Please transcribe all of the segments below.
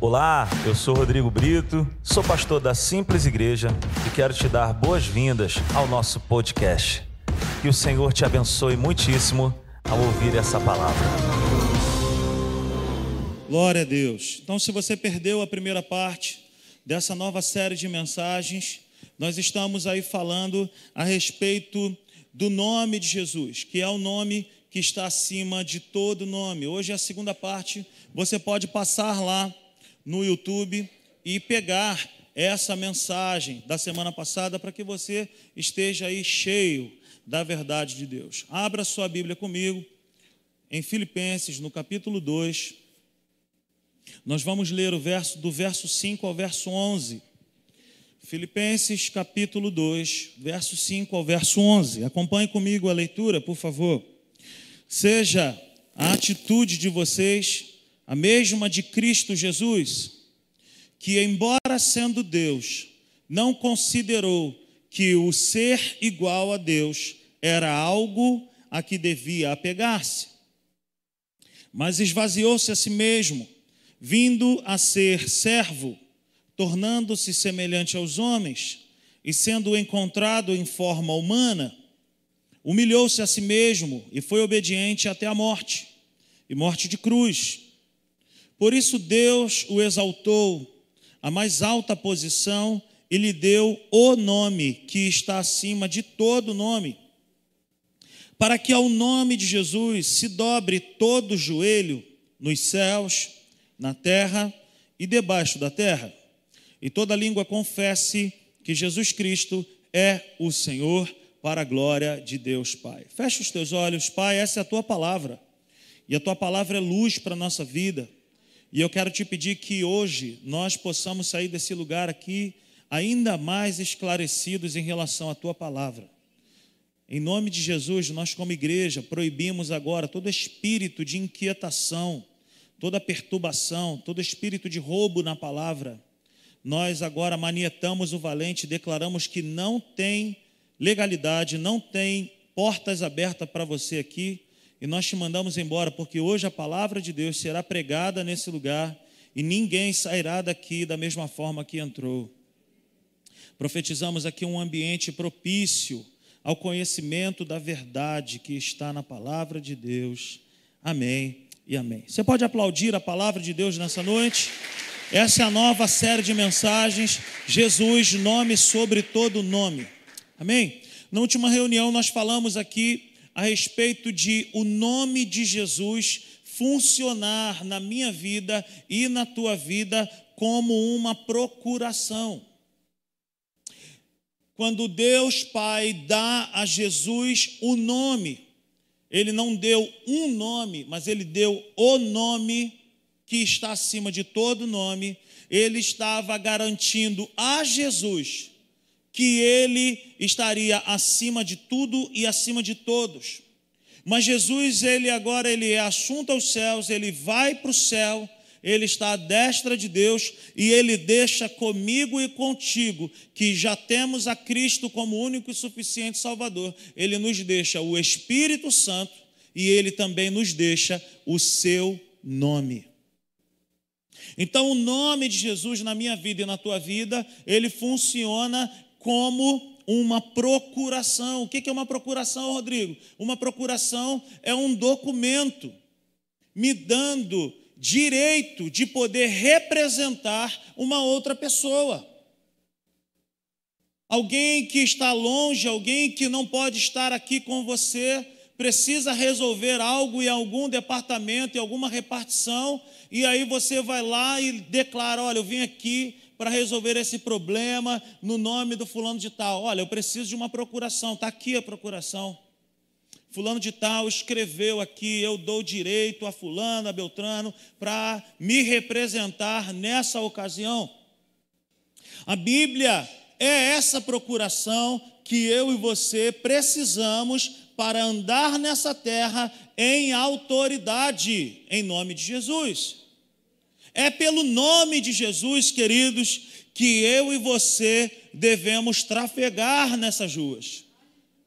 Olá, eu sou Rodrigo Brito, sou pastor da Simples Igreja e quero te dar boas-vindas ao nosso podcast. Que o Senhor te abençoe muitíssimo ao ouvir essa palavra. Glória a Deus. Então, se você perdeu a primeira parte dessa nova série de mensagens, nós estamos aí falando a respeito do nome de Jesus, que é o nome que está acima de todo nome. Hoje é a segunda parte. Você pode passar lá no YouTube e pegar essa mensagem da semana passada para que você esteja aí cheio da verdade de Deus. Abra sua Bíblia comigo em Filipenses, no capítulo 2. Nós vamos ler o verso do verso 5 ao verso 11. Filipenses, capítulo 2, verso 5 ao verso 11. Acompanhe comigo a leitura, por favor. Seja a atitude de vocês a mesma de Cristo Jesus, que, embora sendo Deus, não considerou que o ser igual a Deus era algo a que devia apegar-se, mas esvaziou-se a si mesmo, vindo a ser servo, tornando-se semelhante aos homens, e sendo encontrado em forma humana, humilhou-se a si mesmo e foi obediente até a morte e morte de cruz. Por isso Deus o exaltou à mais alta posição e lhe deu o nome que está acima de todo nome, para que ao nome de Jesus se dobre todo joelho nos céus, na terra e debaixo da terra, e toda língua confesse que Jesus Cristo é o Senhor, para a glória de Deus Pai. Fecha os teus olhos, Pai, essa é a tua palavra, e a tua palavra é luz para a nossa vida. E eu quero te pedir que hoje nós possamos sair desse lugar aqui ainda mais esclarecidos em relação à tua palavra. Em nome de Jesus, nós, como igreja, proibimos agora todo espírito de inquietação, toda perturbação, todo espírito de roubo na palavra. Nós agora manietamos o valente, declaramos que não tem legalidade, não tem portas abertas para você aqui e nós te mandamos embora, porque hoje a palavra de Deus será pregada nesse lugar e ninguém sairá daqui da mesma forma que entrou. Profetizamos aqui um ambiente propício ao conhecimento da verdade que está na palavra de Deus. Amém e amém. Você pode aplaudir a palavra de Deus nessa noite? Essa é a nova série de mensagens, Jesus, nome sobre todo nome. Amém? Na última reunião nós falamos aqui a respeito de o nome de Jesus funcionar na minha vida e na tua vida como uma procuração. Quando Deus Pai dá a Jesus o nome, ele não deu um nome, mas ele deu o nome que está acima de todo nome, ele estava garantindo a Jesus que ele estaria acima de tudo e acima de todos. Mas Jesus, ele agora ele é assunto aos céus, ele vai para o céu, ele está à destra de Deus e ele deixa comigo e contigo, que já temos a Cristo como único e suficiente Salvador, ele nos deixa o Espírito Santo e ele também nos deixa o seu nome. Então, o nome de Jesus na minha vida e na tua vida, ele funciona como uma procuração. O que é uma procuração, Rodrigo? Uma procuração é um documento me dando direito de poder representar uma outra pessoa. Alguém que está longe, alguém que não pode estar aqui com você, precisa resolver algo em algum departamento, em alguma repartição, e aí você vai lá e declara: olha, eu vim aqui para resolver esse problema no nome do fulano de tal. Olha, eu preciso de uma procuração, está aqui a procuração. Fulano de tal escreveu aqui, eu dou direito a fulano, a Beltrano, para me representar nessa ocasião. A Bíblia é essa procuração que eu e você precisamos para andar nessa terra em autoridade, em nome de Jesus. É pelo nome de Jesus, queridos, que eu e você devemos trafegar nessas ruas.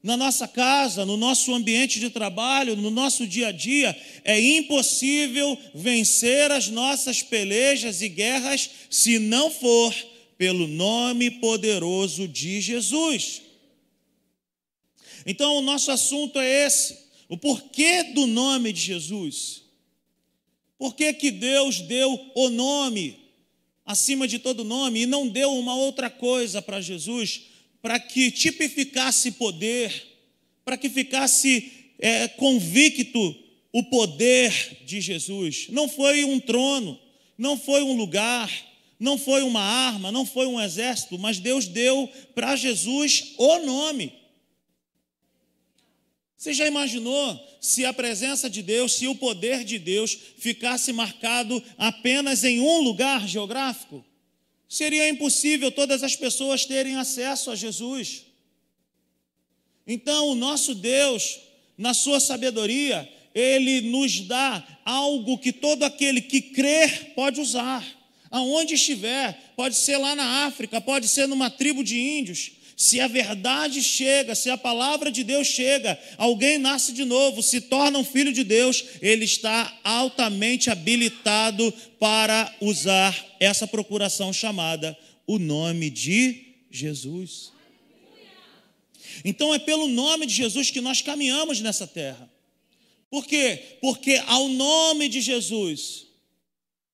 na nossa casa, no nosso ambiente de trabalho, no nosso dia a dia, é impossível vencer as nossas pelejas e guerras se não for pelo nome poderoso de Jesus. Então, o nosso assunto é esse: o porquê do nome de Jesus. Por que, que Deus deu o nome acima de todo nome e não deu uma outra coisa para Jesus? para que tipificasse poder, para que ficasse é, convicto o poder de Jesus. Não foi um trono, não foi um lugar, não foi uma arma, não foi um exército, mas Deus deu para Jesus o nome. Você já imaginou se a presença de Deus, se o poder de Deus ficasse marcado apenas em um lugar geográfico? seria impossível todas as pessoas terem acesso a Jesus. Então, o nosso Deus, na sua sabedoria, ele nos dá algo que todo aquele que crer pode usar. Aonde estiver, pode ser lá na África, pode ser numa tribo de índios, se a verdade chega, se a palavra de Deus chega, alguém nasce de novo, se torna um filho de Deus, ele está altamente habilitado para usar essa procuração chamada o nome de Jesus. Então é pelo nome de Jesus que nós caminhamos nessa terra. Por quê? Porque ao nome de Jesus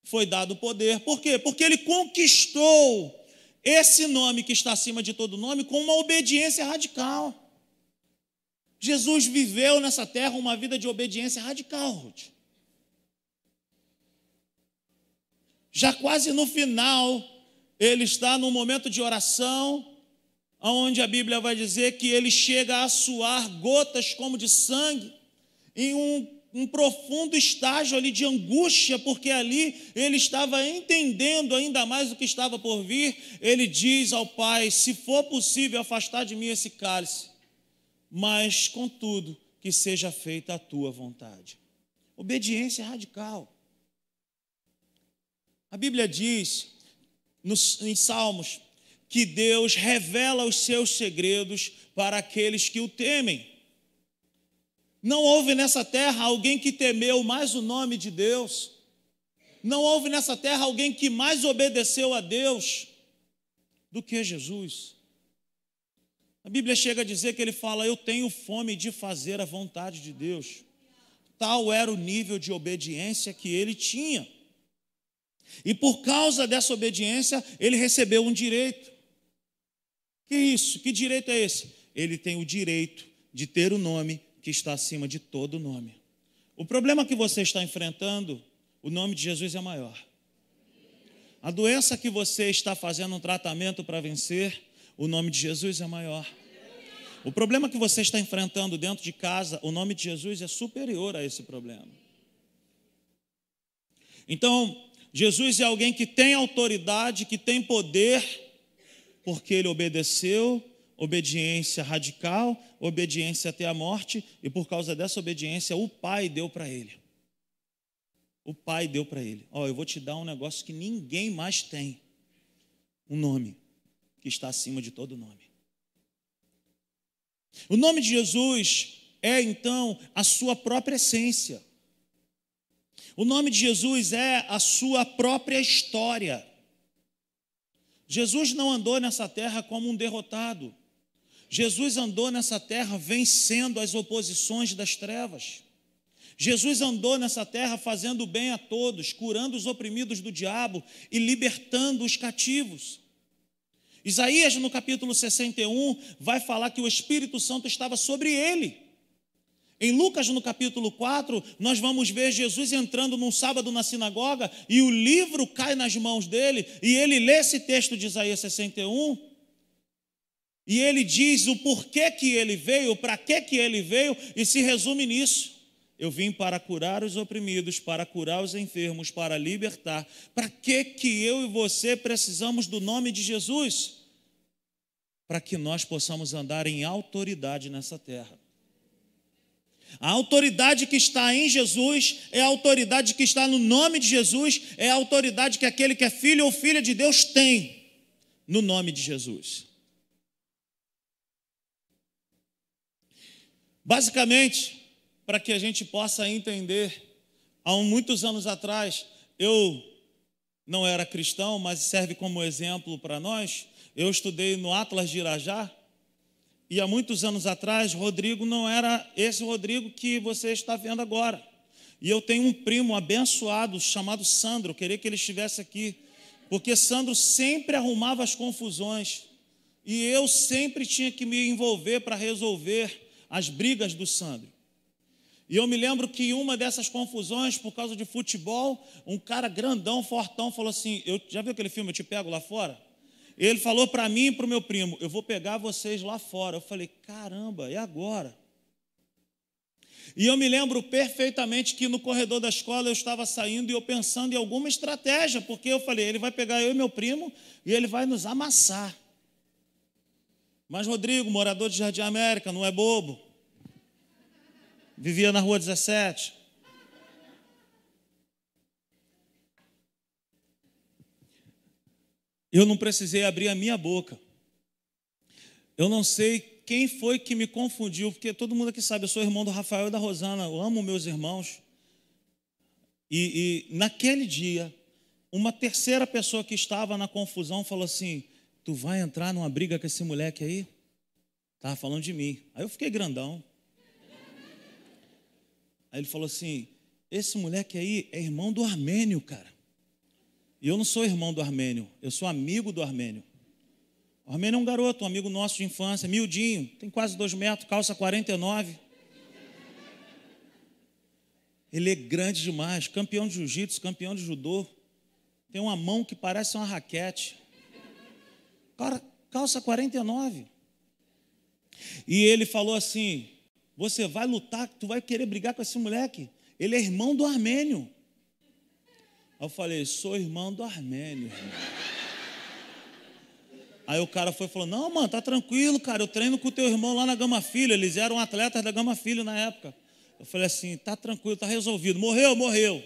foi dado poder. Por quê? Porque ele conquistou esse nome que está acima de todo nome com uma obediência radical. Jesus viveu nessa terra uma vida de obediência radical, Ruth. Já quase no final, ele está num momento de oração, onde a Bíblia vai dizer que ele chega a suar gotas como de sangue, em um um profundo estágio ali de angústia, porque ali ele estava entendendo ainda mais o que estava por vir. Ele diz ao Pai: Se for possível, afastar de mim esse cálice, mas contudo, que seja feita a tua vontade. Obediência radical. A Bíblia diz nos, em Salmos que Deus revela os seus segredos para aqueles que o temem. Não houve nessa terra alguém que temeu mais o nome de Deus. Não houve nessa terra alguém que mais obedeceu a Deus do que Jesus. A Bíblia chega a dizer que ele fala: Eu tenho fome de fazer a vontade de Deus. Tal era o nível de obediência que ele tinha. E por causa dessa obediência, ele recebeu um direito. Que isso? Que direito é esse? Ele tem o direito de ter o nome que está acima de todo nome. O problema que você está enfrentando, o nome de Jesus é maior. A doença que você está fazendo um tratamento para vencer, o nome de Jesus é maior. O problema que você está enfrentando dentro de casa, o nome de Jesus é superior a esse problema. Então, Jesus é alguém que tem autoridade, que tem poder, porque ele obedeceu obediência radical, obediência até a morte, e por causa dessa obediência, o Pai deu para ele. O Pai deu para ele: Ó, oh, eu vou te dar um negócio que ninguém mais tem. Um nome que está acima de todo nome. O nome de Jesus é então a sua própria essência. O nome de Jesus é a sua própria história. Jesus não andou nessa terra como um derrotado. Jesus andou nessa terra vencendo as oposições das trevas. Jesus andou nessa terra fazendo bem a todos, curando os oprimidos do diabo e libertando os cativos. Isaías, no capítulo 61, vai falar que o Espírito Santo estava sobre ele. Em Lucas, no capítulo 4, nós vamos ver Jesus entrando num sábado na sinagoga e o livro cai nas mãos dele e ele lê esse texto de Isaías 61 e ele diz o porquê que ele veio, para que que ele veio, e se resume nisso. Eu vim para curar os oprimidos, para curar os enfermos, para libertar. Para que que eu e você precisamos do nome de Jesus? Para que nós possamos andar em autoridade nessa terra. A autoridade que está em Jesus é a autoridade que está no nome de Jesus, é a autoridade que aquele que é filho ou filha de Deus tem no nome de Jesus. Basicamente, para que a gente possa entender, há muitos anos atrás, eu não era cristão, mas serve como exemplo para nós. Eu estudei no Atlas de Irajá, e há muitos anos atrás, Rodrigo não era esse Rodrigo que você está vendo agora. E eu tenho um primo abençoado chamado Sandro, queria que ele estivesse aqui, porque Sandro sempre arrumava as confusões e eu sempre tinha que me envolver para resolver as brigas do Sandro. E eu me lembro que uma dessas confusões, por causa de futebol, um cara grandão, fortão, falou assim: eu, Já viu aquele filme Eu Te Pego Lá Fora? Ele falou para mim e para o meu primo: Eu vou pegar vocês lá fora. Eu falei: Caramba, e agora? E eu me lembro perfeitamente que no corredor da escola eu estava saindo e eu pensando em alguma estratégia, porque eu falei: ele vai pegar eu e meu primo e ele vai nos amassar. Mas Rodrigo, morador de Jardim América, não é bobo. Vivia na rua 17. Eu não precisei abrir a minha boca. Eu não sei quem foi que me confundiu, porque todo mundo aqui sabe, eu sou irmão do Rafael e da Rosana, eu amo meus irmãos. E, e naquele dia, uma terceira pessoa que estava na confusão falou assim: Tu vai entrar numa briga com esse moleque aí? Estava falando de mim. Aí eu fiquei grandão. Aí ele falou assim: Esse moleque aí é irmão do Armênio, cara. E eu não sou irmão do Armênio, eu sou amigo do Armênio. O Armênio é um garoto, um amigo nosso de infância, miudinho, tem quase dois metros, calça 49. Ele é grande demais, campeão de jiu-jitsu, campeão de judô. Tem uma mão que parece uma raquete. Calça 49. E ele falou assim: Você vai lutar, tu vai querer brigar com esse moleque? Ele é irmão do Armênio. Eu falei: Sou irmão do Armênio. Aí o cara foi e falou: Não, mano, tá tranquilo, cara. Eu treino com o teu irmão lá na Gama Filho. Eles eram atletas da Gama Filho na época. Eu falei assim: Tá tranquilo, tá resolvido. Morreu, morreu.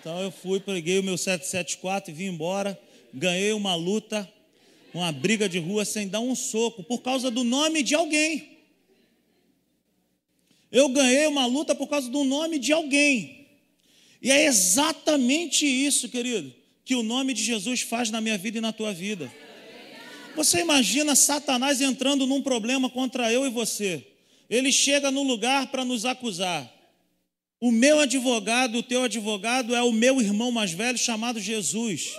Então eu fui, peguei o meu 774 e vim embora. Ganhei uma luta, uma briga de rua sem dar um soco, por causa do nome de alguém. Eu ganhei uma luta por causa do nome de alguém. E é exatamente isso, querido que o nome de Jesus faz na minha vida e na tua vida. Você imagina Satanás entrando num problema contra eu e você. Ele chega no lugar para nos acusar. O meu advogado, o teu advogado é o meu irmão mais velho chamado Jesus.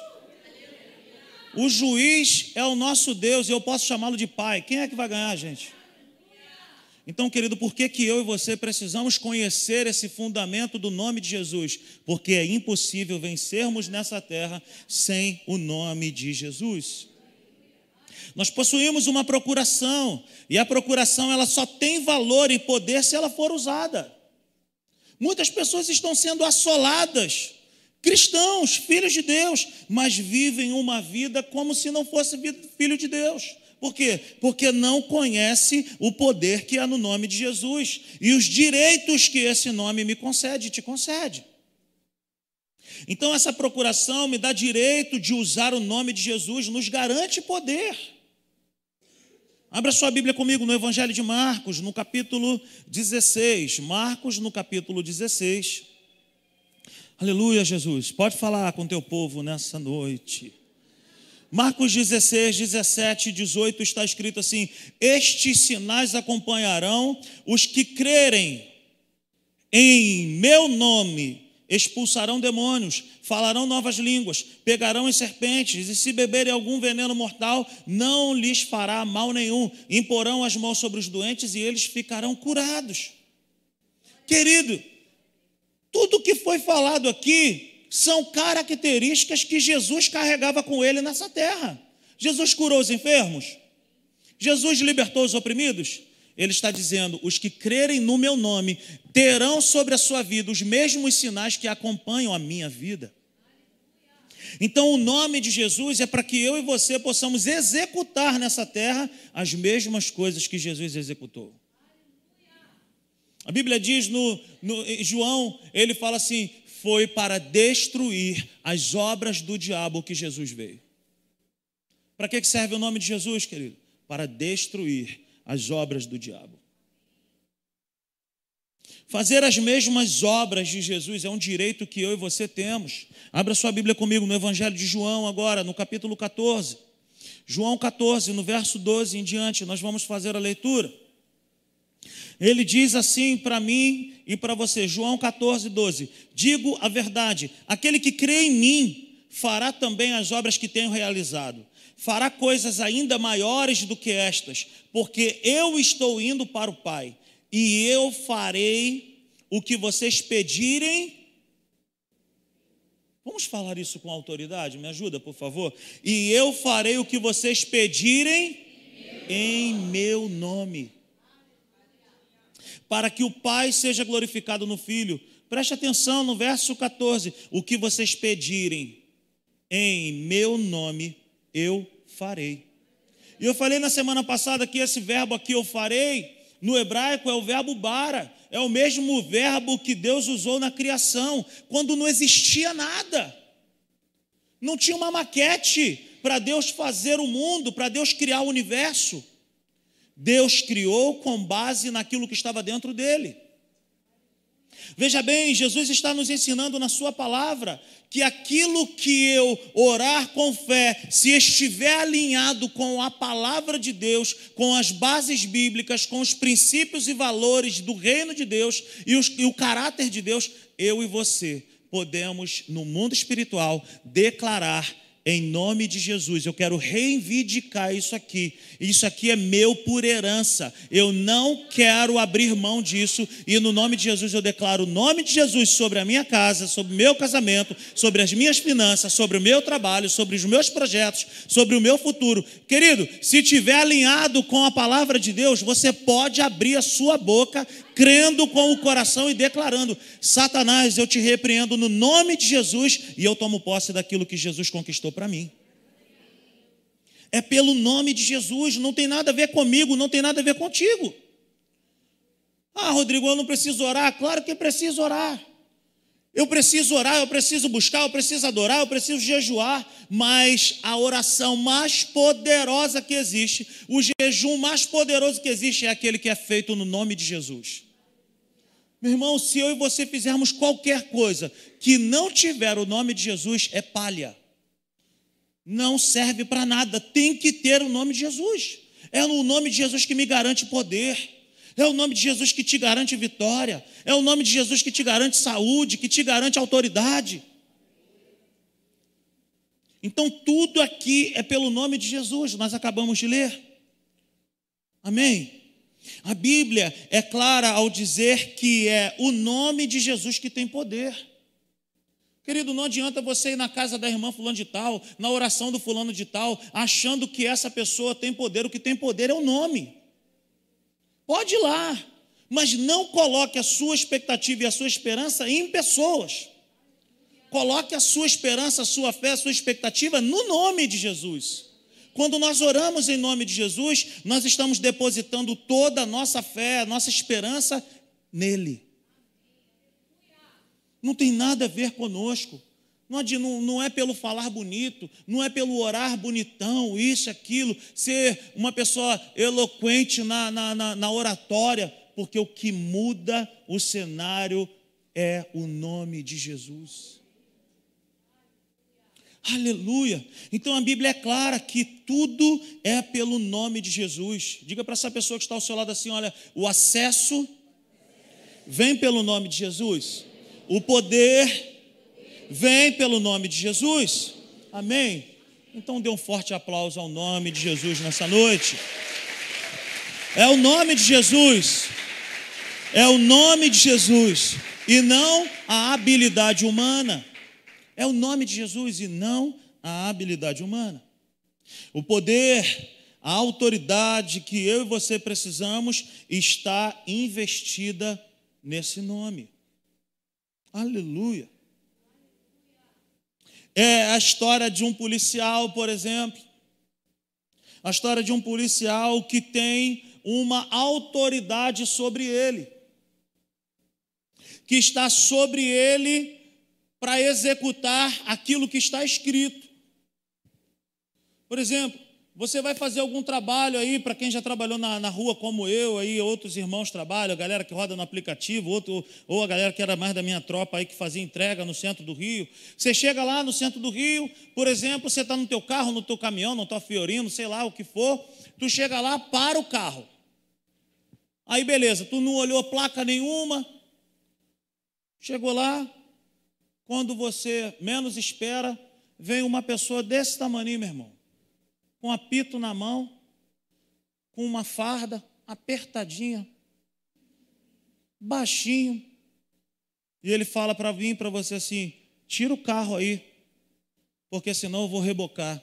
O juiz é o nosso Deus e eu posso chamá-lo de pai. Quem é que vai ganhar, gente? Então, querido, por que, que eu e você precisamos conhecer esse fundamento do nome de Jesus? Porque é impossível vencermos nessa terra sem o nome de Jesus. Nós possuímos uma procuração, e a procuração ela só tem valor e poder se ela for usada. Muitas pessoas estão sendo assoladas, cristãos, filhos de Deus, mas vivem uma vida como se não fosse filho de Deus por quê? Porque não conhece o poder que há no nome de Jesus e os direitos que esse nome me concede, te concede. Então, essa procuração me dá direito de usar o nome de Jesus, nos garante poder. Abra sua Bíblia comigo no Evangelho de Marcos, no capítulo 16. Marcos, no capítulo 16. Aleluia, Jesus. Pode falar com teu povo nessa noite. Marcos 16, 17 e 18 está escrito assim: Estes sinais acompanharão os que crerem em meu nome, expulsarão demônios, falarão novas línguas, pegarão as serpentes, e se beberem algum veneno mortal, não lhes fará mal nenhum. Imporão as mãos sobre os doentes e eles ficarão curados. Querido, tudo que foi falado aqui são características que Jesus carregava com ele nessa terra. Jesus curou os enfermos? Jesus libertou os oprimidos? Ele está dizendo: os que crerem no meu nome terão sobre a sua vida os mesmos sinais que acompanham a minha vida. Então, o nome de Jesus é para que eu e você possamos executar nessa terra as mesmas coisas que Jesus executou. A Bíblia diz no, no João, ele fala assim: foi para destruir as obras do diabo que Jesus veio. Para que serve o nome de Jesus, querido? Para destruir as obras do diabo. Fazer as mesmas obras de Jesus é um direito que eu e você temos. Abra sua Bíblia comigo no Evangelho de João, agora, no capítulo 14. João 14, no verso 12 em diante, nós vamos fazer a leitura. Ele diz assim para mim e para você, João 14, 12: Digo a verdade, aquele que crê em mim fará também as obras que tenho realizado, fará coisas ainda maiores do que estas, porque eu estou indo para o Pai e eu farei o que vocês pedirem. Vamos falar isso com autoridade? Me ajuda, por favor. E eu farei o que vocês pedirem em meu nome. Para que o Pai seja glorificado no Filho. Preste atenção no verso 14. O que vocês pedirem em meu nome, eu farei. E eu falei na semana passada que esse verbo aqui, eu farei, no hebraico é o verbo bara, é o mesmo verbo que Deus usou na criação, quando não existia nada. Não tinha uma maquete para Deus fazer o mundo, para Deus criar o universo. Deus criou com base naquilo que estava dentro dele. Veja bem, Jesus está nos ensinando na Sua palavra que aquilo que eu orar com fé, se estiver alinhado com a palavra de Deus, com as bases bíblicas, com os princípios e valores do reino de Deus e, os, e o caráter de Deus, eu e você podemos, no mundo espiritual, declarar em nome de Jesus, eu quero reivindicar isso aqui. Isso aqui é meu por herança. Eu não quero abrir mão disso. E no nome de Jesus eu declaro o nome de Jesus sobre a minha casa, sobre o meu casamento, sobre as minhas finanças, sobre o meu trabalho, sobre os meus projetos, sobre o meu futuro. Querido, se tiver alinhado com a palavra de Deus, você pode abrir a sua boca crendo com o coração e declarando: Satanás, eu te repreendo no nome de Jesus e eu tomo posse daquilo que Jesus conquistou para mim. É pelo nome de Jesus, não tem nada a ver comigo, não tem nada a ver contigo. Ah, Rodrigo, eu não preciso orar. Claro que preciso orar. Eu preciso orar, eu preciso buscar, eu preciso adorar, eu preciso jejuar, mas a oração mais poderosa que existe, o jejum mais poderoso que existe é aquele que é feito no nome de Jesus. Meu irmão, se eu e você fizermos qualquer coisa que não tiver o nome de Jesus, é palha. Não serve para nada. Tem que ter o nome de Jesus. É o nome de Jesus que me garante poder. É o nome de Jesus que te garante vitória. É o nome de Jesus que te garante saúde, que te garante autoridade. Então, tudo aqui é pelo nome de Jesus. Nós acabamos de ler. Amém? A Bíblia é clara ao dizer que é o nome de Jesus que tem poder. Querido, não adianta você ir na casa da irmã fulano de tal, na oração do fulano de tal, achando que essa pessoa tem poder. O que tem poder é o nome. Pode ir lá, mas não coloque a sua expectativa e a sua esperança em pessoas. Coloque a sua esperança, a sua fé, a sua expectativa no nome de Jesus. Quando nós oramos em nome de Jesus, nós estamos depositando toda a nossa fé, a nossa esperança nele. Não tem nada a ver conosco. Não, não, é pelo falar bonito, não é pelo orar bonitão, isso, aquilo, ser uma pessoa eloquente na, na, na, na oratória, porque o que muda o cenário é o nome de Jesus. Aleluia. Então a Bíblia é clara que tudo é pelo nome de Jesus. Diga para essa pessoa que está ao seu lado assim: olha, o acesso vem pelo nome de Jesus, o poder vem pelo nome de Jesus. Amém? Então dê um forte aplauso ao nome de Jesus nessa noite. É o nome de Jesus. É o nome de Jesus e não a habilidade humana. É o nome de Jesus e não a habilidade humana. O poder, a autoridade que eu e você precisamos está investida nesse nome. Aleluia. É a história de um policial, por exemplo. A história de um policial que tem uma autoridade sobre ele, que está sobre ele para executar aquilo que está escrito. Por exemplo, Você vai fazer algum trabalho aí, para quem já trabalhou na, na, rua como eu, aí outros irmãos trabalham, a galera que roda no aplicativo, outro, ou a galera que era mais da minha tropa aí que fazia entrega no centro do Rio. Você chega lá no centro do Rio, por exemplo, você está no teu carro, no teu caminhão, no teu fiorino, sei lá o que for, tu chega lá, para o carro. Aí beleza, tu não olhou placa nenhuma, chegou lá, quando você menos espera, vem uma pessoa desse tamanho, meu irmão com apito na mão, com uma farda apertadinha, baixinho. E ele fala para mim, para você assim: tira o carro aí, porque senão eu vou rebocar.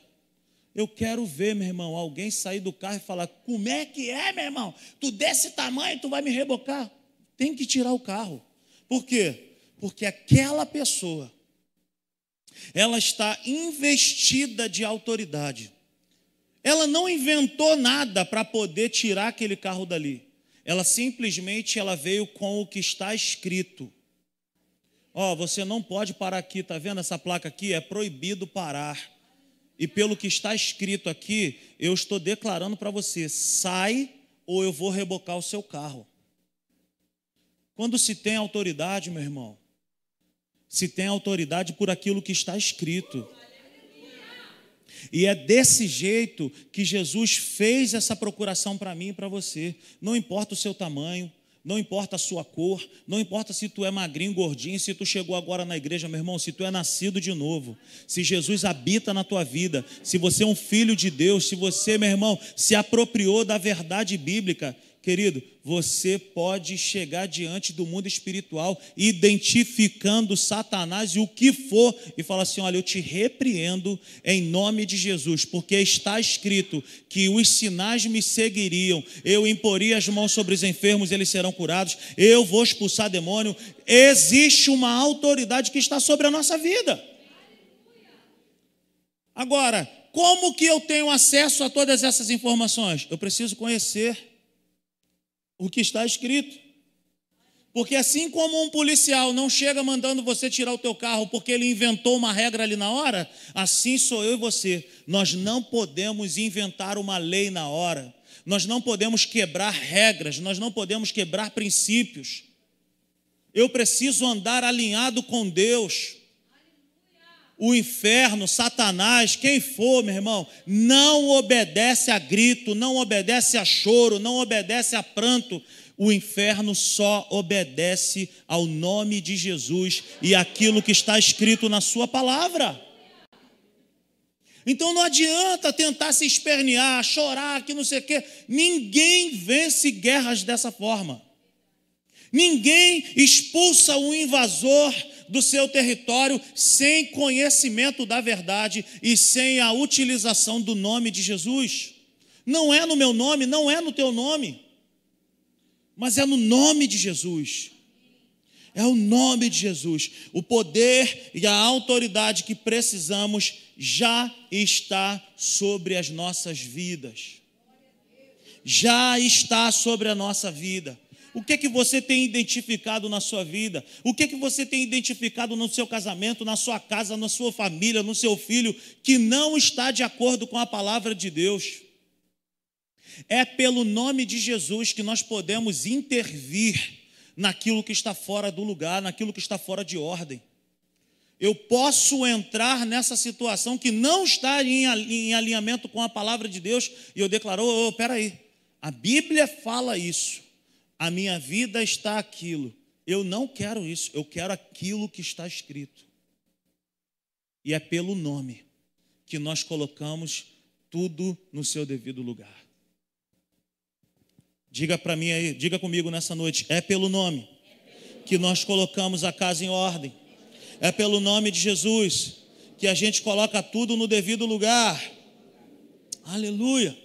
Eu quero ver, meu irmão, alguém sair do carro e falar: como é que é, meu irmão? Tu desse tamanho, tu vai me rebocar. Tem que tirar o carro. Por quê? Porque aquela pessoa, ela está investida de autoridade. Ela não inventou nada para poder tirar aquele carro dali. Ela simplesmente ela veio com o que está escrito. Ó, oh, você não pode parar aqui, tá vendo essa placa aqui? É proibido parar. E pelo que está escrito aqui, eu estou declarando para você: sai ou eu vou rebocar o seu carro. Quando se tem autoridade, meu irmão, se tem autoridade por aquilo que está escrito. E é desse jeito que Jesus fez essa procuração para mim e para você. Não importa o seu tamanho, não importa a sua cor, não importa se tu é magrinho, gordinho, se tu chegou agora na igreja, meu irmão, se tu é nascido de novo, se Jesus habita na tua vida, se você é um filho de Deus, se você, meu irmão, se apropriou da verdade bíblica, Querido, você pode chegar diante do mundo espiritual, identificando Satanás e o que for, e falar assim: olha, eu te repreendo em nome de Jesus, porque está escrito que os sinais me seguiriam, eu imporia as mãos sobre os enfermos, eles serão curados, eu vou expulsar demônio. Existe uma autoridade que está sobre a nossa vida. Agora, como que eu tenho acesso a todas essas informações? Eu preciso conhecer o que está escrito. Porque assim como um policial não chega mandando você tirar o teu carro porque ele inventou uma regra ali na hora, assim sou eu e você. Nós não podemos inventar uma lei na hora. Nós não podemos quebrar regras, nós não podemos quebrar princípios. Eu preciso andar alinhado com Deus o inferno, Satanás, quem for, meu irmão, não obedece a grito, não obedece a choro, não obedece a pranto. O inferno só obedece ao nome de Jesus e aquilo que está escrito na Sua palavra. Então não adianta tentar se espernear, chorar, que não sei o quê. Ninguém vence guerras dessa forma. Ninguém expulsa o invasor do seu território sem conhecimento da verdade e sem a utilização do nome de Jesus. Não é no meu nome, não é no teu nome, mas é no nome de Jesus. É o nome de Jesus. O poder e a autoridade que precisamos já está sobre as nossas vidas. Já está sobre a nossa vida. O que que você tem identificado na sua vida? O que que você tem identificado no seu casamento, na sua casa, na sua família, no seu filho que não está de acordo com a palavra de Deus? É pelo nome de Jesus que nós podemos intervir naquilo que está fora do lugar, naquilo que está fora de ordem. Eu posso entrar nessa situação que não está em alinhamento com a palavra de Deus e eu declaro: oh, peraí, a Bíblia fala isso a minha vida está aquilo. Eu não quero isso, eu quero aquilo que está escrito. E é pelo nome que nós colocamos tudo no seu devido lugar. Diga para mim aí, diga comigo nessa noite, é pelo nome que nós colocamos a casa em ordem. É pelo nome de Jesus que a gente coloca tudo no devido lugar. Aleluia.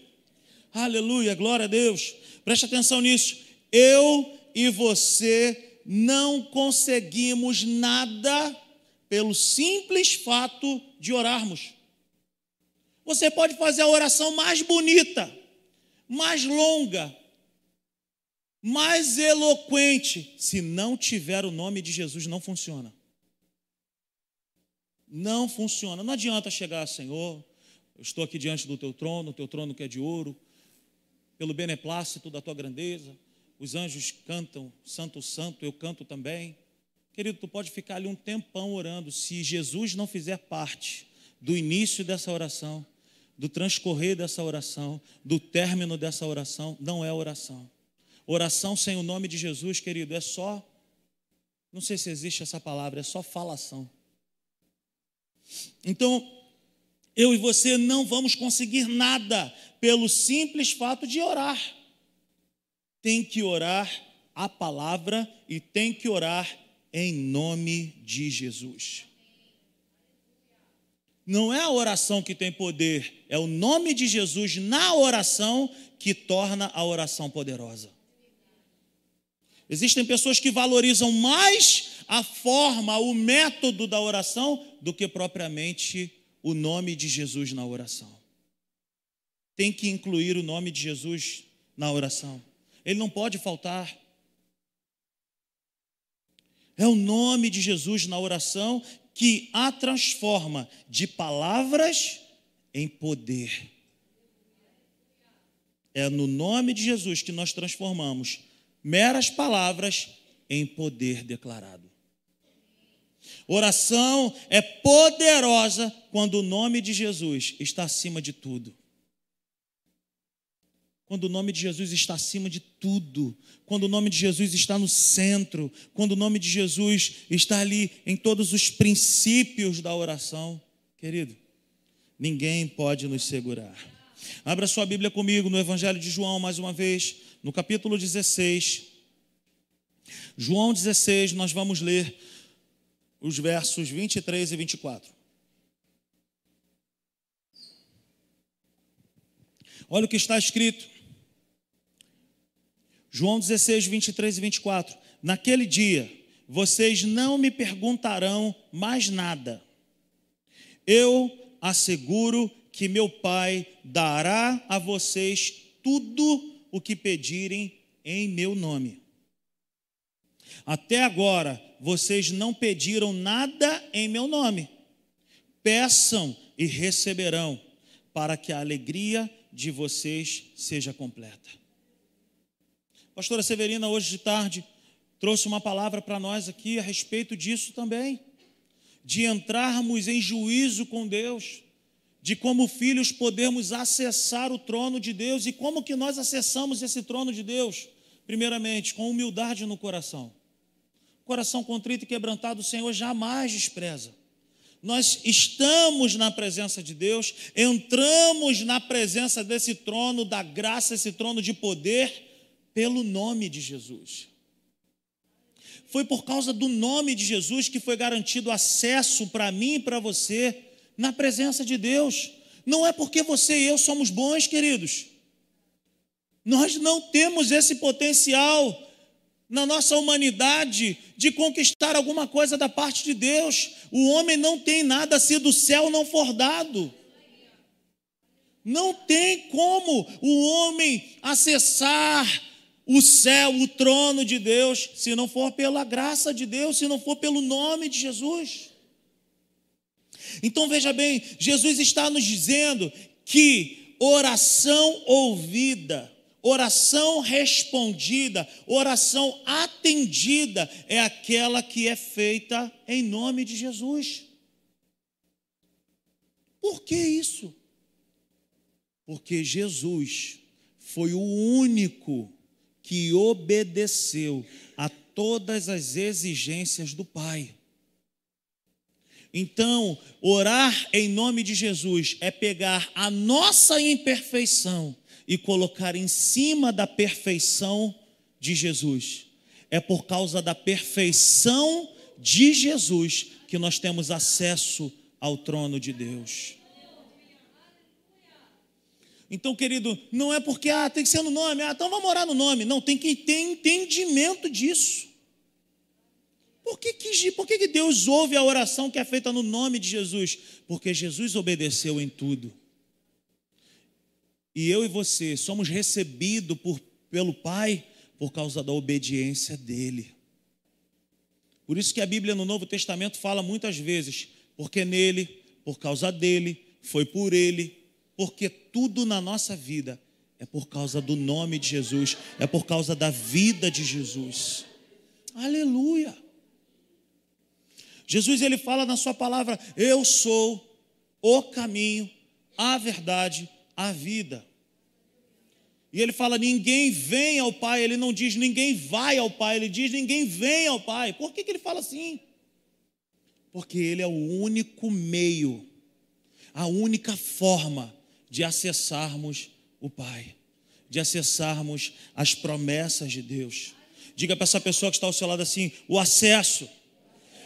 Aleluia, glória a Deus. Preste atenção nisso eu e você não conseguimos nada pelo simples fato de orarmos. Você pode fazer a oração mais bonita, mais longa, mais eloquente, se não tiver o nome de Jesus, não funciona. Não funciona. Não adianta chegar, Senhor, Eu estou aqui diante do teu trono, o teu trono que é de ouro, pelo beneplácito da tua grandeza. Os anjos cantam, Santo, Santo, eu canto também. Querido, tu pode ficar ali um tempão orando. Se Jesus não fizer parte do início dessa oração, do transcorrer dessa oração, do término dessa oração, não é oração. Oração sem o nome de Jesus, querido, é só, não sei se existe essa palavra, é só falação. Então, eu e você não vamos conseguir nada pelo simples fato de orar. Tem que orar a palavra e tem que orar em nome de Jesus. Não é a oração que tem poder, é o nome de Jesus na oração que torna a oração poderosa. Existem pessoas que valorizam mais a forma, o método da oração do que propriamente o nome de Jesus na oração. Tem que incluir o nome de Jesus na oração. Ele não pode faltar. É o nome de Jesus na oração que a transforma de palavras em poder. É no nome de Jesus que nós transformamos meras palavras em poder declarado. Oração é poderosa quando o nome de Jesus está acima de tudo quando o nome de Jesus está acima de tudo, quando o nome de Jesus está no centro, quando o nome de Jesus está ali em todos os princípios da oração, querido, ninguém pode nos segurar. Abra sua Bíblia comigo no Evangelho de João, mais uma vez, no capítulo 16. João 16, nós vamos ler os versos 23 e 24. Olha o que está escrito. João 16, 23 e 24. Naquele dia, vocês não me perguntarão mais nada. Eu asseguro que meu Pai dará a vocês tudo o que pedirem em meu nome. Até agora, vocês não pediram nada em meu nome. Peçam e receberão, para que a alegria de vocês seja completa. Pastora Severina, hoje de tarde, trouxe uma palavra para nós aqui a respeito disso também, de entrarmos em juízo com Deus, de como filhos podemos acessar o trono de Deus e como que nós acessamos esse trono de Deus. Primeiramente, com humildade no coração. Coração contrito e quebrantado, o Senhor jamais despreza. Nós estamos na presença de Deus, entramos na presença desse trono da graça, esse trono de poder pelo nome de Jesus. Foi por causa do nome de Jesus que foi garantido acesso para mim e para você na presença de Deus. Não é porque você e eu somos bons, queridos. Nós não temos esse potencial na nossa humanidade de conquistar alguma coisa da parte de Deus. O homem não tem nada se do céu não for dado. Não tem como o homem acessar o céu, o trono de Deus, se não for pela graça de Deus, se não for pelo nome de Jesus. Então veja bem, Jesus está nos dizendo que oração ouvida, oração respondida, oração atendida é aquela que é feita em nome de Jesus. Por que isso? Porque Jesus foi o único que obedeceu a todas as exigências do Pai. Então, orar em nome de Jesus é pegar a nossa imperfeição e colocar em cima da perfeição de Jesus. É por causa da perfeição de Jesus que nós temos acesso ao trono de Deus. Então, querido, não é porque ah, tem que ser no nome, ah, então vamos orar no nome. Não, tem que ter entendimento disso. Por que, que, por que, que Deus ouve a oração que é feita no nome de Jesus? Porque Jesus obedeceu em tudo. E eu e você somos recebidos por, pelo Pai por causa da obediência dele. Por isso que a Bíblia no Novo Testamento fala muitas vezes, porque nele, por causa dele, foi por ele porque tudo na nossa vida é por causa do nome de Jesus, é por causa da vida de Jesus. Aleluia. Jesus ele fala na sua palavra: Eu sou o caminho, a verdade, a vida. E ele fala: ninguém vem ao Pai, ele não diz ninguém vai ao Pai, ele diz ninguém vem ao Pai. Por que, que ele fala assim? Porque ele é o único meio, a única forma de acessarmos o Pai, de acessarmos as promessas de Deus. Diga para essa pessoa que está ao seu lado assim: o acesso,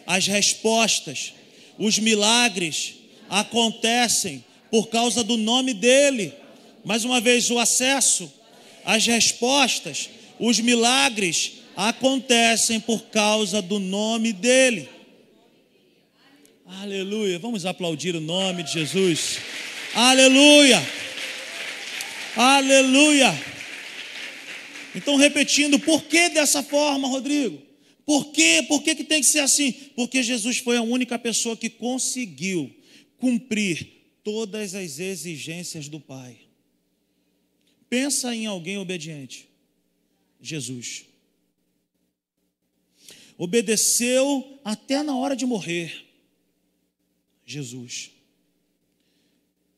as respostas, os milagres acontecem por causa do nome dEle. Mais uma vez, o acesso, as respostas, os milagres acontecem por causa do nome dEle. Aleluia. Vamos aplaudir o nome de Jesus. Aleluia. Aleluia. Então, repetindo, por que dessa forma, Rodrigo? Por quê? Por que, que tem que ser assim? Porque Jesus foi a única pessoa que conseguiu cumprir todas as exigências do Pai. Pensa em alguém obediente. Jesus. Obedeceu até na hora de morrer. Jesus.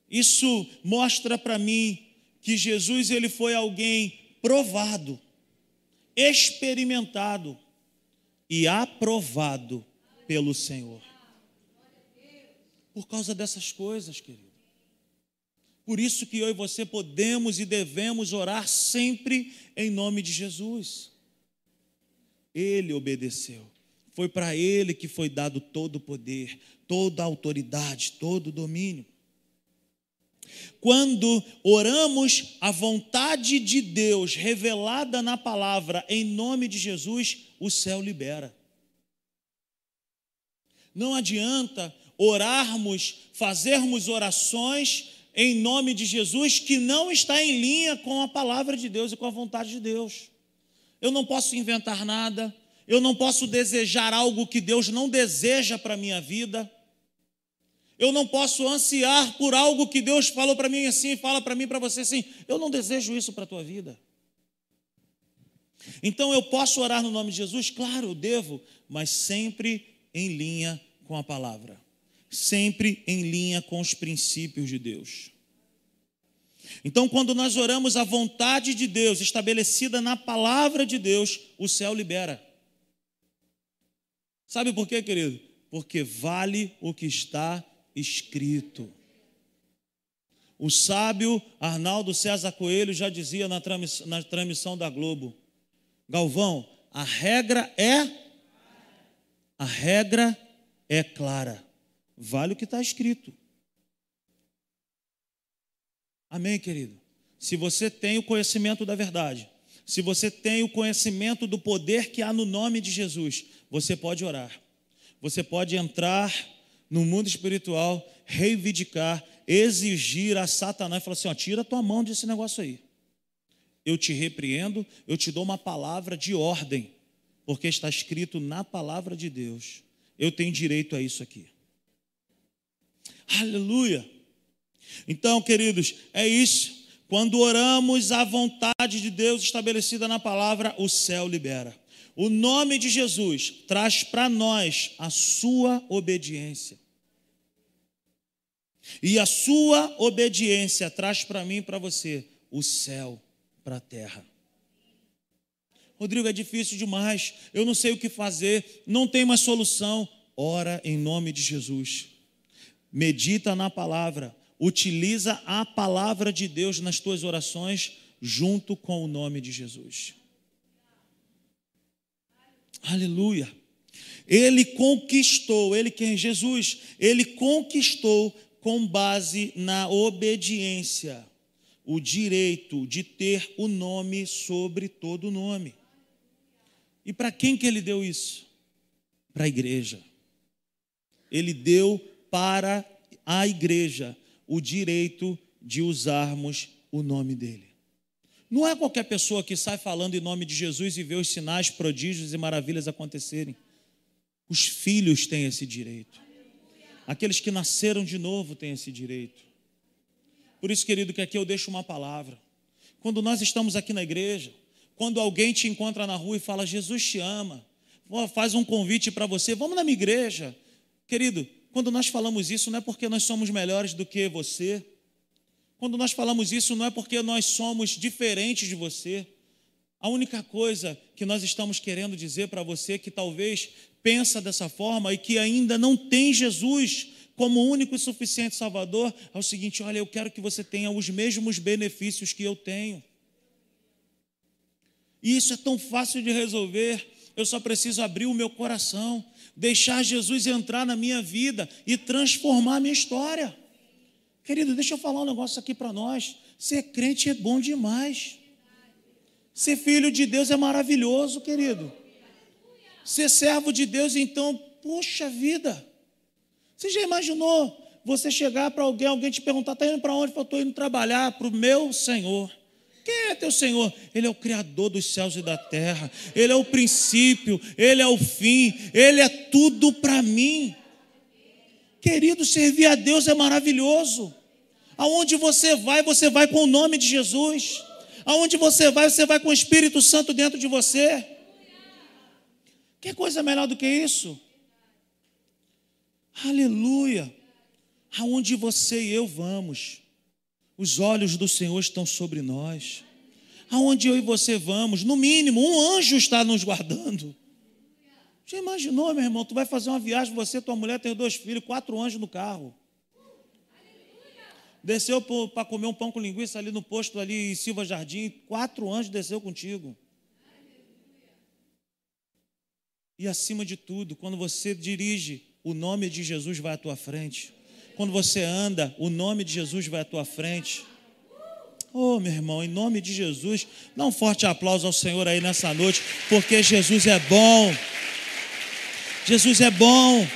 Isso mostra para mim que Jesus ele foi alguém provado, experimentado e aprovado pelo Senhor. Por causa dessas coisas, querido. Por isso que eu e você podemos e devemos orar sempre em nome de Jesus. Ele obedeceu. Foi para ele que foi dado todo o poder, toda a autoridade, todo o domínio. Quando oramos a vontade de Deus revelada na palavra em nome de Jesus, o céu libera. Não adianta orarmos, fazermos orações em nome de Jesus que não está em linha com a palavra de Deus e com a vontade de Deus. Eu não posso inventar nada, eu não posso desejar algo que Deus não deseja para a minha vida. Eu não posso ansiar por algo que Deus falou para mim assim, fala para mim, para você assim. Eu não desejo isso para a tua vida. Então eu posso orar no nome de Jesus? Claro, eu devo, mas sempre em linha com a palavra, sempre em linha com os princípios de Deus. Então, quando nós oramos a vontade de Deus estabelecida na palavra de Deus, o céu libera. Sabe por quê, querido? Porque vale o que está escrito. O sábio Arnaldo César Coelho já dizia na transmissão, na transmissão da Globo: Galvão, a regra é. A regra é clara. Vale o que está escrito. Amém, querido? Se você tem o conhecimento da verdade, se você tem o conhecimento do poder que há no nome de Jesus, você pode orar. Você pode entrar no mundo espiritual, reivindicar, exigir a Satanás e falar assim: ó, tira a tua mão desse negócio aí. Eu te repreendo, eu te dou uma palavra de ordem, porque está escrito na palavra de Deus. Eu tenho direito a isso aqui. Aleluia. Então, queridos, é isso. Quando oramos a vontade de Deus estabelecida na palavra, o céu libera. O nome de Jesus traz para nós a sua obediência. E a sua obediência traz para mim e para você o céu para a terra. Rodrigo, é difícil demais, eu não sei o que fazer, não tem uma solução. Ora em nome de Jesus. Medita na palavra, utiliza a palavra de Deus nas tuas orações junto com o nome de Jesus. Aleluia. Ele conquistou, ele quem? Jesus, ele conquistou com base na obediência o direito de ter o nome sobre todo nome. E para quem que ele deu isso? Para a igreja. Ele deu para a igreja o direito de usarmos o nome dele. Não é qualquer pessoa que sai falando em nome de Jesus e vê os sinais, prodígios e maravilhas acontecerem. Os filhos têm esse direito. Aqueles que nasceram de novo têm esse direito. Por isso, querido, que aqui eu deixo uma palavra. Quando nós estamos aqui na igreja, quando alguém te encontra na rua e fala, Jesus te ama, faz um convite para você, vamos na minha igreja. Querido, quando nós falamos isso, não é porque nós somos melhores do que você. Quando nós falamos isso, não é porque nós somos diferentes de você. A única coisa que nós estamos querendo dizer para você que talvez pensa dessa forma e que ainda não tem Jesus como único e suficiente Salvador, é o seguinte: olha, eu quero que você tenha os mesmos benefícios que eu tenho. E isso é tão fácil de resolver. Eu só preciso abrir o meu coração, deixar Jesus entrar na minha vida e transformar a minha história. Querido, deixa eu falar um negócio aqui para nós. Ser crente é bom demais. Ser filho de Deus é maravilhoso, querido. Ser servo de Deus, então, puxa vida. Você já imaginou você chegar para alguém, alguém te perguntar, está indo para onde? Eu estou indo trabalhar para o meu Senhor. Quem é teu Senhor? Ele é o Criador dos céus e da terra. Ele é o princípio, Ele é o fim, Ele é tudo para mim. Querido, servir a Deus é maravilhoso. Aonde você vai, você vai com o nome de Jesus. Aonde você vai, você vai com o Espírito Santo dentro de você. Que coisa melhor do que isso? Aleluia. Aonde você e eu vamos, os olhos do Senhor estão sobre nós. Aonde eu e você vamos, no mínimo, um anjo está nos guardando. Já imaginou, meu irmão? Tu vai fazer uma viagem, você, tua mulher, tem dois filhos, quatro anjos no carro. Desceu para comer um pão com linguiça ali no posto ali em Silva Jardim, quatro anjos desceu contigo. E acima de tudo, quando você dirige, o nome de Jesus vai à tua frente. Quando você anda, o nome de Jesus vai à tua frente. Oh, meu irmão, em nome de Jesus, dá um forte aplauso ao Senhor aí nessa noite, porque Jesus é bom. Jesus é bom.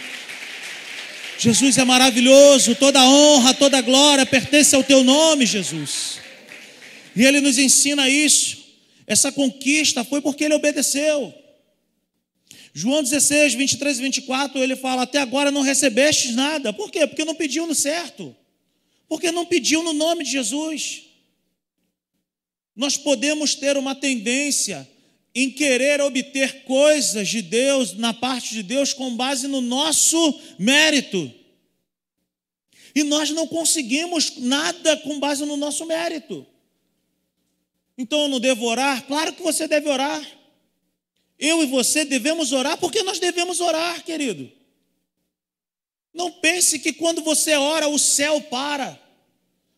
Jesus é maravilhoso. Toda honra, toda glória pertence ao teu nome, Jesus. E ele nos ensina isso. Essa conquista foi porque ele obedeceu. João 16, 23 e 24, ele fala: Até agora não recebestes nada. Por quê? Porque não pediu no certo. Porque não pediu no nome de Jesus. Nós podemos ter uma tendência em querer obter coisas de Deus, na parte de Deus, com base no nosso mérito. E nós não conseguimos nada com base no nosso mérito. Então eu não devo orar? Claro que você deve orar. Eu e você devemos orar porque nós devemos orar, querido. Não pense que quando você ora, o céu para.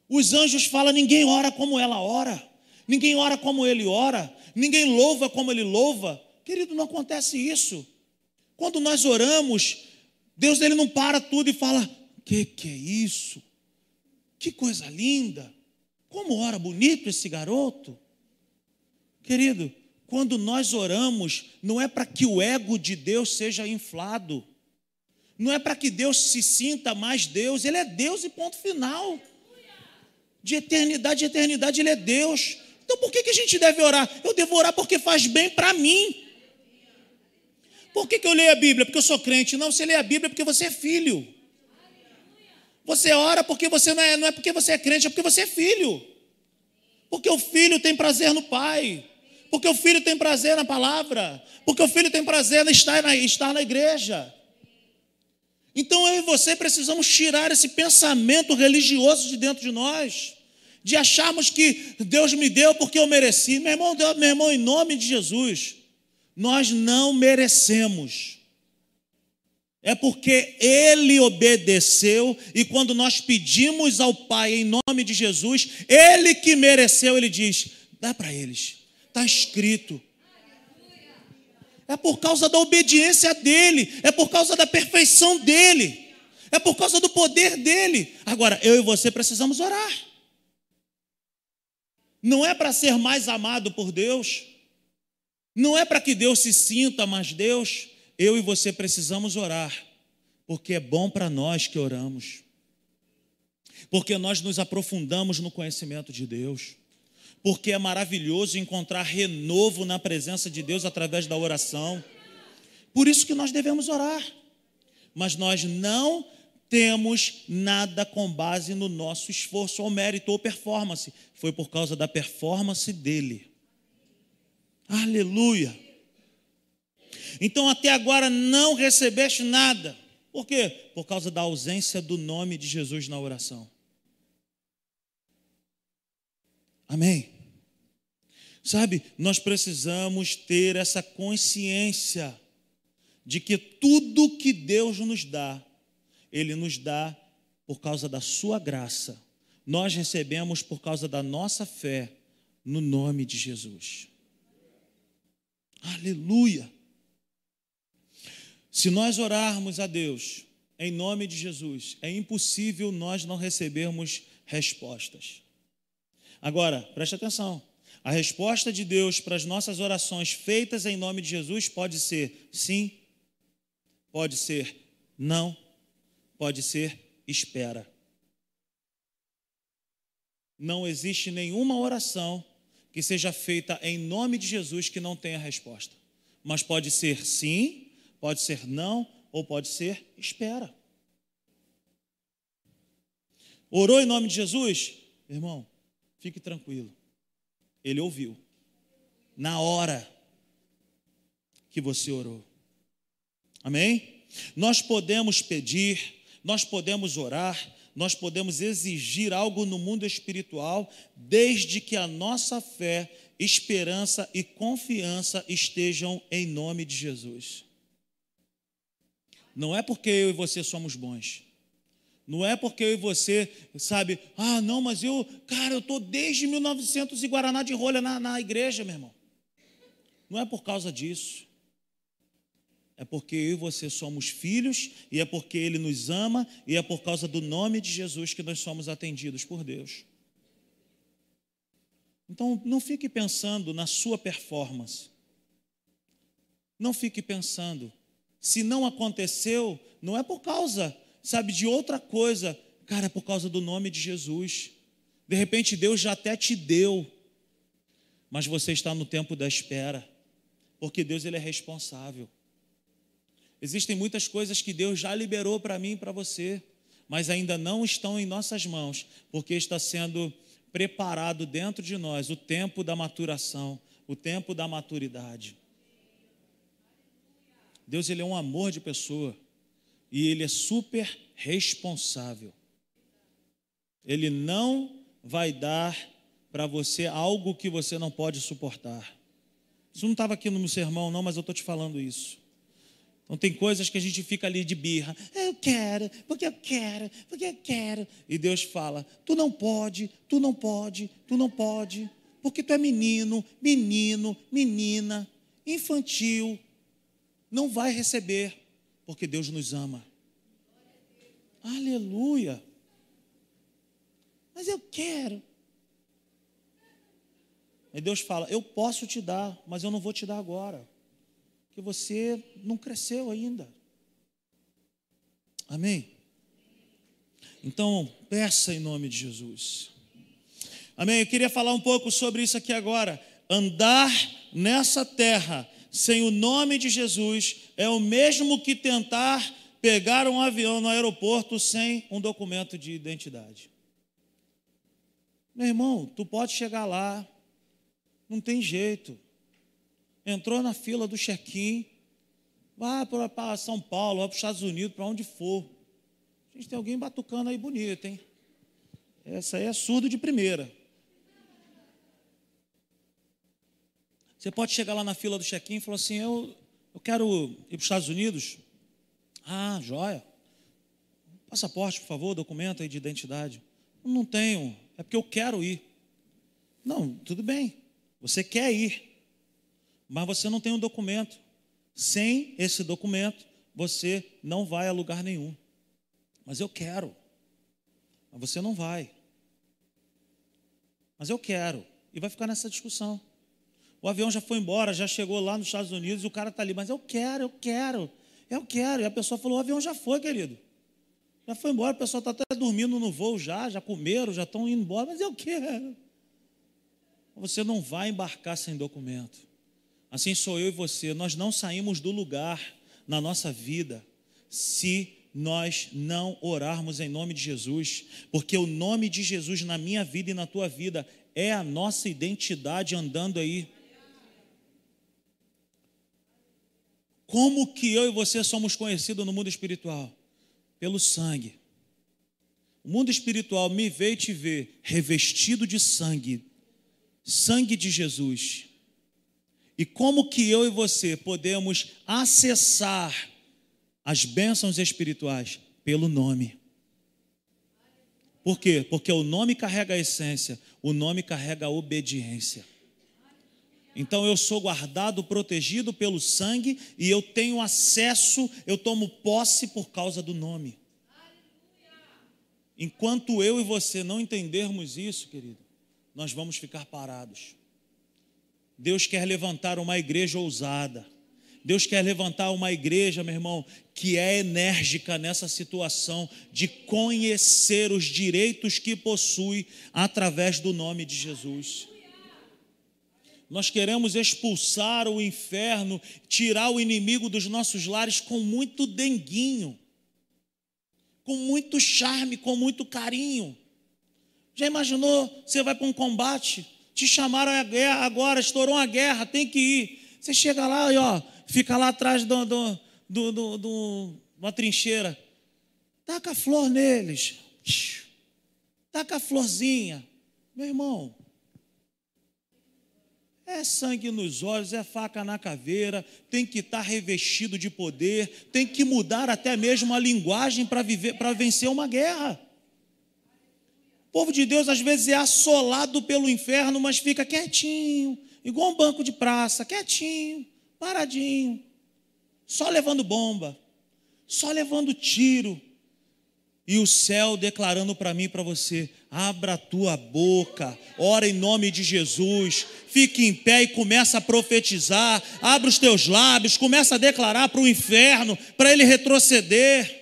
Os anjos falam: ninguém ora como ela ora, ninguém ora como ele ora, ninguém louva como ele louva. Querido, não acontece isso. Quando nós oramos, Deus ele não para tudo e fala: que que é isso? Que coisa linda! Como ora bonito esse garoto. Querido, quando nós oramos, não é para que o ego de Deus seja inflado, não é para que Deus se sinta mais Deus, Ele é Deus e ponto final. De eternidade em eternidade, Ele é Deus. Então por que, que a gente deve orar? Eu devo orar porque faz bem para mim. Por que, que eu leio a Bíblia? Porque eu sou crente. Não, você lê a Bíblia porque você é filho. Você ora porque você não é, não é porque você é crente, é porque você é filho. Porque o filho tem prazer no pai. Porque o filho tem prazer na palavra. Porque o filho tem prazer em estar na, estar na igreja. Então eu e você precisamos tirar esse pensamento religioso de dentro de nós. De acharmos que Deus me deu porque eu mereci. Meu irmão, meu irmão, em nome de Jesus, nós não merecemos. É porque ele obedeceu e quando nós pedimos ao Pai em nome de Jesus, ele que mereceu, ele diz: dá para eles. Está escrito. É por causa da obediência dele, é por causa da perfeição dele, é por causa do poder dele. Agora, eu e você precisamos orar. Não é para ser mais amado por Deus, não é para que Deus se sinta mais Deus. Eu e você precisamos orar, porque é bom para nós que oramos, porque nós nos aprofundamos no conhecimento de Deus porque é maravilhoso encontrar renovo na presença de Deus através da oração. Por isso que nós devemos orar. Mas nós não temos nada com base no nosso esforço ou mérito ou performance. Foi por causa da performance dele. Aleluia. Então até agora não recebeste nada. Por quê? Por causa da ausência do nome de Jesus na oração. Amém. Sabe, nós precisamos ter essa consciência de que tudo que Deus nos dá, Ele nos dá por causa da Sua graça. Nós recebemos por causa da nossa fé no nome de Jesus. Aleluia! Se nós orarmos a Deus em nome de Jesus, é impossível nós não recebermos respostas. Agora, preste atenção. A resposta de Deus para as nossas orações feitas em nome de Jesus pode ser sim, pode ser não, pode ser espera. Não existe nenhuma oração que seja feita em nome de Jesus que não tenha resposta. Mas pode ser sim, pode ser não, ou pode ser espera. Orou em nome de Jesus? Irmão, fique tranquilo. Ele ouviu. Na hora que você orou. Amém? Nós podemos pedir, nós podemos orar, nós podemos exigir algo no mundo espiritual, desde que a nossa fé, esperança e confiança estejam em nome de Jesus. Não é porque eu e você somos bons. Não é porque eu e você, sabe, ah, não, mas eu, cara, eu estou desde 1900 e Guaraná de rolha na, na igreja, meu irmão. Não é por causa disso. É porque eu e você somos filhos, e é porque Ele nos ama, e é por causa do nome de Jesus que nós somos atendidos por Deus. Então, não fique pensando na sua performance. Não fique pensando. Se não aconteceu, não é por causa sabe, de outra coisa, cara, é por causa do nome de Jesus. De repente Deus já até te deu, mas você está no tempo da espera, porque Deus ele é responsável. Existem muitas coisas que Deus já liberou para mim e para você, mas ainda não estão em nossas mãos, porque está sendo preparado dentro de nós o tempo da maturação, o tempo da maturidade. Deus ele é um amor de pessoa e ele é super responsável. Ele não vai dar para você algo que você não pode suportar. Isso não estava aqui no meu sermão, não, mas eu estou te falando isso. Então tem coisas que a gente fica ali de birra. Eu quero, porque eu quero, porque eu quero. E Deus fala: tu não pode, tu não pode, tu não pode, porque tu é menino, menino, menina, infantil, não vai receber porque Deus nos ama. Aleluia. Mas eu quero. Aí Deus fala: Eu posso te dar, mas eu não vou te dar agora, porque você não cresceu ainda. Amém? Então, peça em nome de Jesus. Amém? Eu queria falar um pouco sobre isso aqui agora. Andar nessa terra sem o nome de Jesus é o mesmo que tentar pegar um avião no aeroporto sem um documento de identidade. Meu irmão, tu pode chegar lá, não tem jeito. Entrou na fila do check-in, vai para São Paulo, vai para os Estados Unidos, para onde for. A gente tem alguém batucando aí bonito, hein? Essa aí é surdo de primeira. Você pode chegar lá na fila do check-in e falar assim: eu, eu quero ir para os Estados Unidos. Ah, joia. Passaporte, por favor, documento aí de identidade. Não tenho, é porque eu quero ir. Não, tudo bem. Você quer ir, mas você não tem um documento. Sem esse documento, você não vai a lugar nenhum. Mas eu quero. Mas você não vai. Mas eu quero. E vai ficar nessa discussão. O avião já foi embora, já chegou lá nos Estados Unidos e o cara está ali. Mas eu quero, eu quero. Eu quero. E a pessoa falou: o avião já foi, querido. Já foi embora, o pessoal está até dormindo no voo já, já comeram, já estão indo embora, mas eu quero. Você não vai embarcar sem documento. Assim sou eu e você. Nós não saímos do lugar na nossa vida se nós não orarmos em nome de Jesus, porque o nome de Jesus na minha vida e na tua vida é a nossa identidade andando aí. Como que eu e você somos conhecidos no mundo espiritual? Pelo sangue. O mundo espiritual me vê e te vê revestido de sangue, sangue de Jesus. E como que eu e você podemos acessar as bênçãos espirituais? Pelo nome. Por quê? Porque o nome carrega a essência, o nome carrega a obediência. Então eu sou guardado, protegido pelo sangue e eu tenho acesso, eu tomo posse por causa do nome. Enquanto eu e você não entendermos isso, querido, nós vamos ficar parados. Deus quer levantar uma igreja ousada. Deus quer levantar uma igreja, meu irmão, que é enérgica nessa situação de conhecer os direitos que possui através do nome de Jesus. Nós queremos expulsar o inferno, tirar o inimigo dos nossos lares com muito denguinho, com muito charme, com muito carinho. Já imaginou? Você vai para um combate, te chamaram a guerra agora, estourou uma guerra, tem que ir. Você chega lá e ó, fica lá atrás de uma trincheira. Taca flor neles. Taca a florzinha. Meu irmão, é sangue nos olhos, é faca na caveira, tem que estar revestido de poder, tem que mudar até mesmo a linguagem para viver, para vencer uma guerra. O povo de Deus às vezes é assolado pelo inferno, mas fica quietinho, igual um banco de praça, quietinho, paradinho, só levando bomba, só levando tiro. E o céu declarando para mim e para você: abra a tua boca, ora em nome de Jesus, fique em pé e começa a profetizar, abre os teus lábios, começa a declarar para o inferno, para ele retroceder.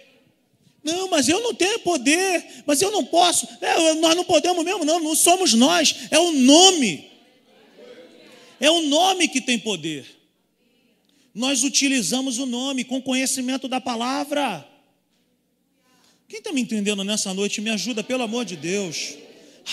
Não, mas eu não tenho poder, mas eu não posso. É, nós não podemos mesmo, não, não somos nós, é o nome. É o nome que tem poder. Nós utilizamos o nome com conhecimento da palavra. Quem está me entendendo nessa noite, me ajuda, pelo amor de Deus.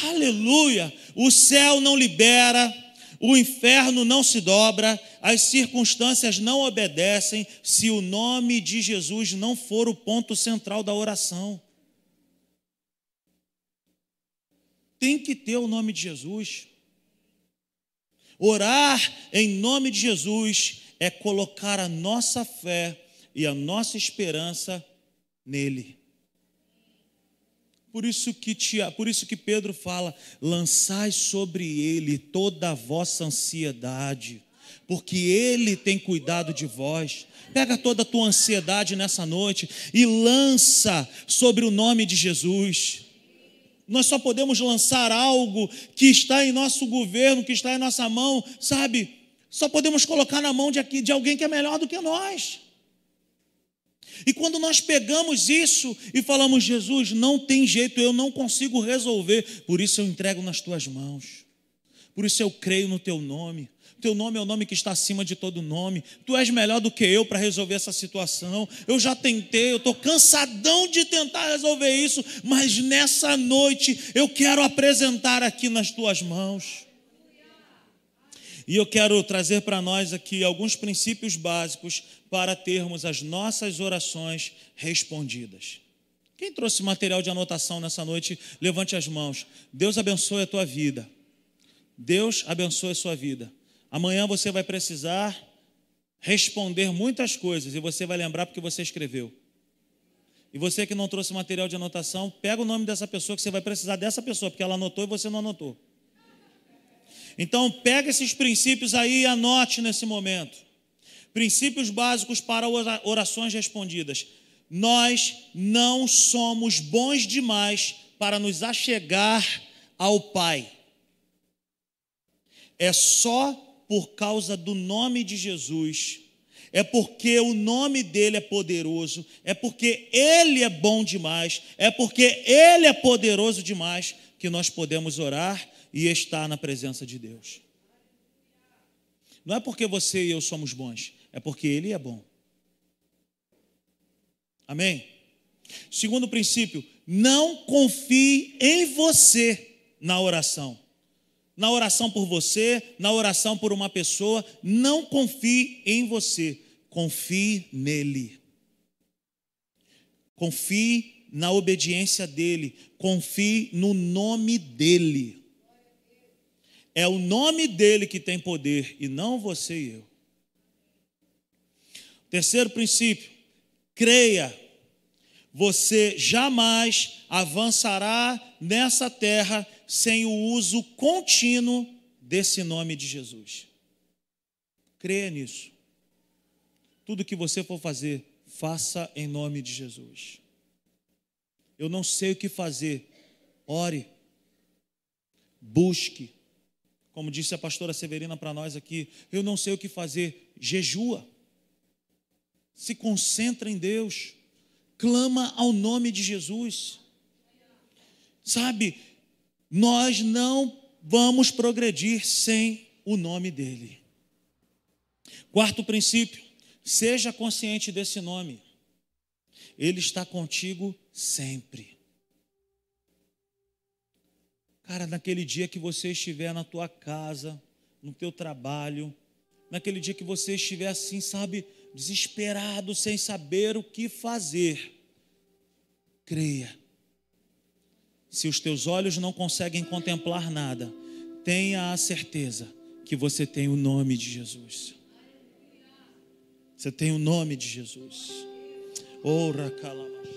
Aleluia! O céu não libera, o inferno não se dobra, as circunstâncias não obedecem se o nome de Jesus não for o ponto central da oração. Tem que ter o nome de Jesus. Orar em nome de Jesus é colocar a nossa fé e a nossa esperança nele. Por isso que, por isso que Pedro fala: lançai sobre ele toda a vossa ansiedade, porque ele tem cuidado de vós. Pega toda a tua ansiedade nessa noite e lança sobre o nome de Jesus. Nós só podemos lançar algo que está em nosso governo, que está em nossa mão, sabe? Só podemos colocar na mão de, aqui, de alguém que é melhor do que nós. E quando nós pegamos isso e falamos, Jesus, não tem jeito, eu não consigo resolver, por isso eu entrego nas tuas mãos, por isso eu creio no teu nome. Teu nome é o nome que está acima de todo nome. Tu és melhor do que eu para resolver essa situação. Eu já tentei, eu estou cansadão de tentar resolver isso, mas nessa noite eu quero apresentar aqui nas tuas mãos. E eu quero trazer para nós aqui alguns princípios básicos para termos as nossas orações respondidas. Quem trouxe material de anotação nessa noite, levante as mãos. Deus abençoe a tua vida. Deus abençoe a sua vida. Amanhã você vai precisar responder muitas coisas e você vai lembrar porque você escreveu. E você que não trouxe material de anotação, pega o nome dessa pessoa que você vai precisar dessa pessoa, porque ela anotou e você não anotou. Então, pega esses princípios aí e anote nesse momento. Princípios básicos para orações respondidas. Nós não somos bons demais para nos achegar ao Pai. É só por causa do nome de Jesus, é porque o nome dele é poderoso, é porque ele é bom demais, é porque ele é poderoso demais que nós podemos orar e estar na presença de Deus. Não é porque você e eu somos bons, é porque Ele é bom. Amém? Segundo princípio, não confie em você na oração. Na oração por você, na oração por uma pessoa, não confie em você, confie nele. Confie na obediência dele, confie no nome dele. É o nome dele que tem poder e não você e eu. Terceiro princípio, creia. Você jamais avançará nessa terra sem o uso contínuo desse nome de Jesus. Creia nisso. Tudo que você for fazer, faça em nome de Jesus. Eu não sei o que fazer. Ore. Busque. Como disse a pastora Severina para nós aqui, eu não sei o que fazer. Jejua. Se concentra em Deus. Clama ao nome de Jesus. Sabe, nós não vamos progredir sem o nome dele. Quarto princípio, seja consciente desse nome. Ele está contigo sempre. Cara, naquele dia que você estiver na tua casa, no teu trabalho, naquele dia que você estiver assim, sabe, desesperado, sem saber o que fazer, creia. Se os teus olhos não conseguem contemplar nada, tenha a certeza que você tem o nome de Jesus. Você tem o nome de Jesus. Ora, calama.